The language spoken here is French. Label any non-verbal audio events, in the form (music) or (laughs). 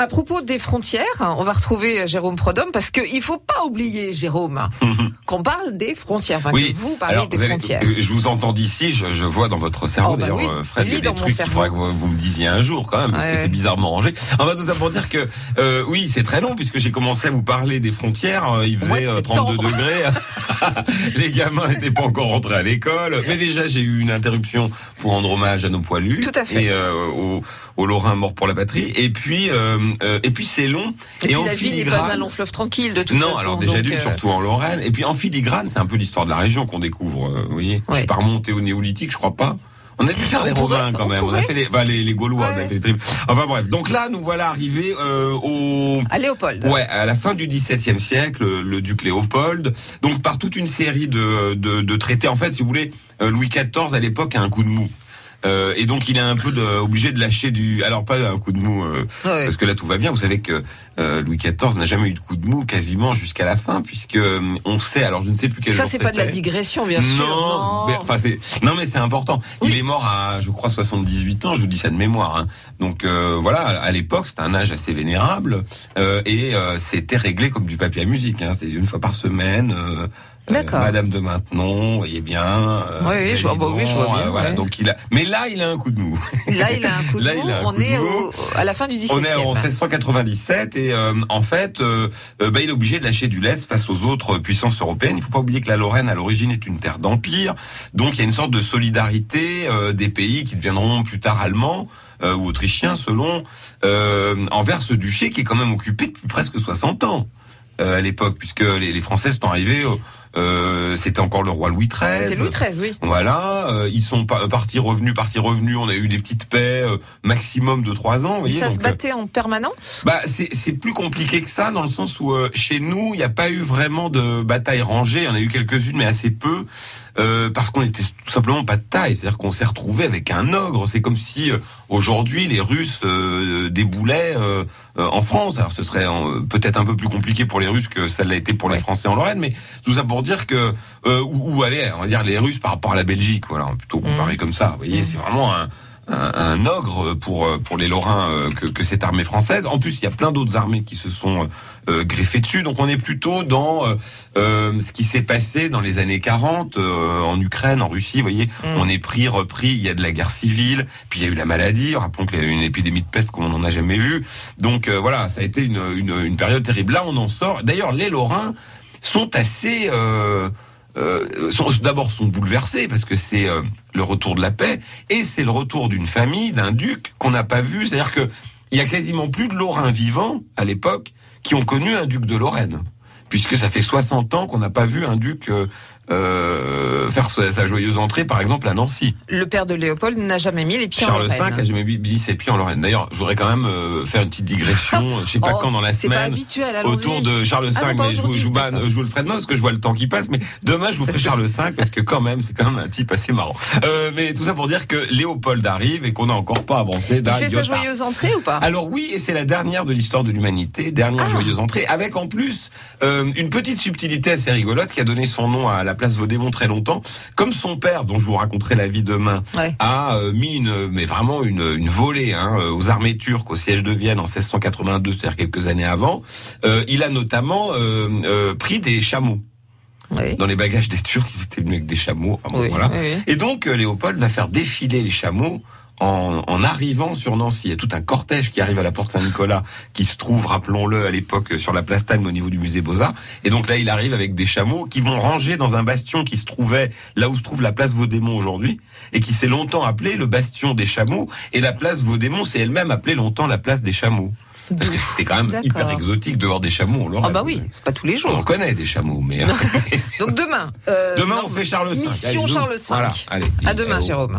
À propos des frontières, on va retrouver Jérôme Prodhomme parce qu'il faut pas oublier, Jérôme, qu'on parle des frontières. Enfin, Oui. que vous parlez Alors, des vous frontières. je vous entends d'ici, je, je vois dans votre cerveau, Oh, bah d'ailleurs, oui. euh, Fred, il y a des trucs qu'il faudrait que vous, vous me disiez un jour quand même, parce Ouais, que c'est bizarrement rangé. Enfin, tout ça pour dire que, euh, oui, c'est très long, puisque j'ai commencé à vous parler des frontières, euh, il Au faisait de euh, 32 septembre. degrés, (laughs) les gamins n'étaient pas encore rentrés à l'école, mais déjà j'ai eu une interruption pour rendre hommage à nos poilus. Tout à fait. Et euh, aux, aux Lorrains morts pour la patrie, et puis, euh, euh, et puis c'est long. Et, puis en la vie n'est pas un long fleuve tranquille de toute non, façon. alors déjà d'une, euh, surtout en Lorraine. Et puis en filigrane, c'est un peu l'histoire de la région qu'on découvre. euh, vous voyez, je suis pas remonté au néolithique, je crois pas. On a dû faire les Romains quand on même. On a fait les, enfin, les, les Gaulois, on a fait les tribus. Enfin bref. Donc là, nous voilà arrivés euh, au À Léopold. Ouais, à la fin du XVIIe siècle, le, le duc Léopold, donc par toute une série de, de, de traités. En fait, si vous voulez, euh, Louis XIV à l'époque a un coup de mou. Euh, et donc il est un peu de- obligé de lâcher du. Alors pas un coup de mou, euh, Ouais. parce que là tout va bien. Vous savez que euh, Louis XIV n'a jamais eu de coup de mou quasiment jusqu'à la fin, puisque euh, on sait. Alors je ne sais plus quel Ça, c'est pas de la digression, bien sûr. Non, mais, enfin c'est non mais c'est important. Il est mort à je crois 78 ans, je vous dis ça de mémoire. Hein. Donc euh, voilà, à l'époque c'était un âge assez vénérable euh, et euh, c'était réglé comme du papier à musique. Hein. C'est une fois par semaine. Euh, D'accord. Madame de Maintenon, vous voyez bien. euh, Oui, oui, je vois- bah oui, je vois bien, euh, voilà, ouais. donc il a. Mais là, il a un coup de mou. Là, il a un (laughs) coup de Là, mou. il a un On coup de est mou. au- à la fin du 17e. On est en 1697 et euh, en fait, euh, bah, il est obligé de lâcher du lest face aux autres puissances européennes. Il faut pas oublier que la Lorraine à l'origine est une terre d'empire, donc il y a une sorte de solidarité euh, des pays qui deviendront plus tard allemands euh, ou autrichiens selon euh, envers ce duché qui est quand même occupé depuis presque 60 ans euh, à l'époque puisque les, les Français sont arrivés. Euh, c'était encore le roi Louis XIII. C'était Louis XIII, oui. Voilà, euh, ils sont pa- partis revenus, partis revenus. On a eu des petites paix euh, maximum de trois ans. Vous voyez, ça se donc, euh, battait en permanence? bah, c'est plus compliqué que ça dans le sens où euh, chez nous il n'y a pas eu vraiment de bataille rangée. Il y en a eu quelques-unes mais assez peu euh, parce qu'on était tout simplement pas de taille. C'est-à-dire qu'on s'est retrouvé avec un ogre. C'est comme si euh, aujourd'hui les Russes euh, déboulaient en France. Alors ce serait euh, peut-être un peu plus compliqué pour les Russes que ça l'a été pour les. Français en Lorraine, mais tout ça pour dire que euh, ou, ou allez, on va dire les Russes par rapport à la Belgique. Voilà, plutôt comparer comme ça. Vous voyez, Mhm. c'est vraiment un un, un ogre pour euh, pour les Lorrains euh, que, que cette armée française. En plus, il y a plein d'autres armées qui se sont euh, greffées dessus. Donc, on est plutôt dans euh, ce qui s'est passé dans les années 40 euh, en Ukraine, en Russie. Vous voyez, Mm. on est pris, repris. Il y a de la guerre civile, puis il y a eu la maladie. Rappelons qu'il y a eu une épidémie de peste comme on n'en a jamais vu. Donc voilà, ça a été une, une, une période terrible. Là, on en sort. D'ailleurs, les Lorrains sont assez euh, euh, d'abord sont bouleversés parce que c'est euh, le retour de la paix et c'est le retour d'une famille, d'un duc qu'on n'a pas vu. C'est-à-dire que il y a quasiment plus de Lorrains vivants à l'époque qui ont connu un duc de Lorraine, puisque ça fait 60 ans qu'on n'a pas vu un duc euh, faire sa, joyeuse entrée, par exemple à Nancy. Le père de Léopold n'a jamais mis les pieds Charles en V Lorraine. a jamais mis ses pieds en Lorraine. D'ailleurs, je voudrais quand même euh, faire une petite digression, (laughs) je sais pas Oh, quand dans la C'est pas semaine habituel, autour de Charles V, Ah non, mais je vous, je, vous aujourd'hui, banne- d'accord. je vous le ferai demain parce que je vois le temps qui passe, mais demain je vous ferai Charles V parce que quand même c'est quand même un type assez marrant. Euh, mais tout ça pour dire que Léopold arrive et qu'on n'a encore pas avancé Il d'un fait sa joyeuse entrée ou pas? Alors oui, et c'est la dernière de l'histoire de l'humanité, dernière Ah. joyeuse entrée, avec en plus une petite subtilité assez rigolote qui a donné son nom à la place Vaudémont très longtemps, comme son père, dont je vous raconterai la vie demain, Ouais. a euh, mis une, mais vraiment une, une volée hein, euh, aux armées turques au siège de Vienne en 1682, c'est-à-dire quelques années avant. Euh, il a notamment euh, pris des chameaux Oui. dans les bagages des Turcs. Ils étaient venus avec des chameaux. Enfin bon, Oui, voilà. oui, oui. Et donc Léopold va faire défiler les chameaux en, en arrivant sur Nancy. Il y a tout un cortège qui arrive à la porte Saint-Nicolas, qui se trouve, rappelons-le, à l'époque sur la place Talme au niveau du musée Beaux-Arts. Et donc là, il arrive avec des chameaux qui vont ranger dans un bastion qui se trouvait là où se trouve la place Vaudémont aujourd'hui, et qui s'est longtemps appelé le bastion des chameaux. Et la place Vaudémont s'est elle-même appelée longtemps la place des chameaux. Parce que c'était quand même hyper exotique de voir des chameaux. Lorraine. Ah bah oui, c'est pas tous les On en jours. connaît des chameaux, mais... Donc demain. euh, Demain, non, on fait Charles V. Mission Allez. Charles V. Voilà, allez. À demain. Jérôme.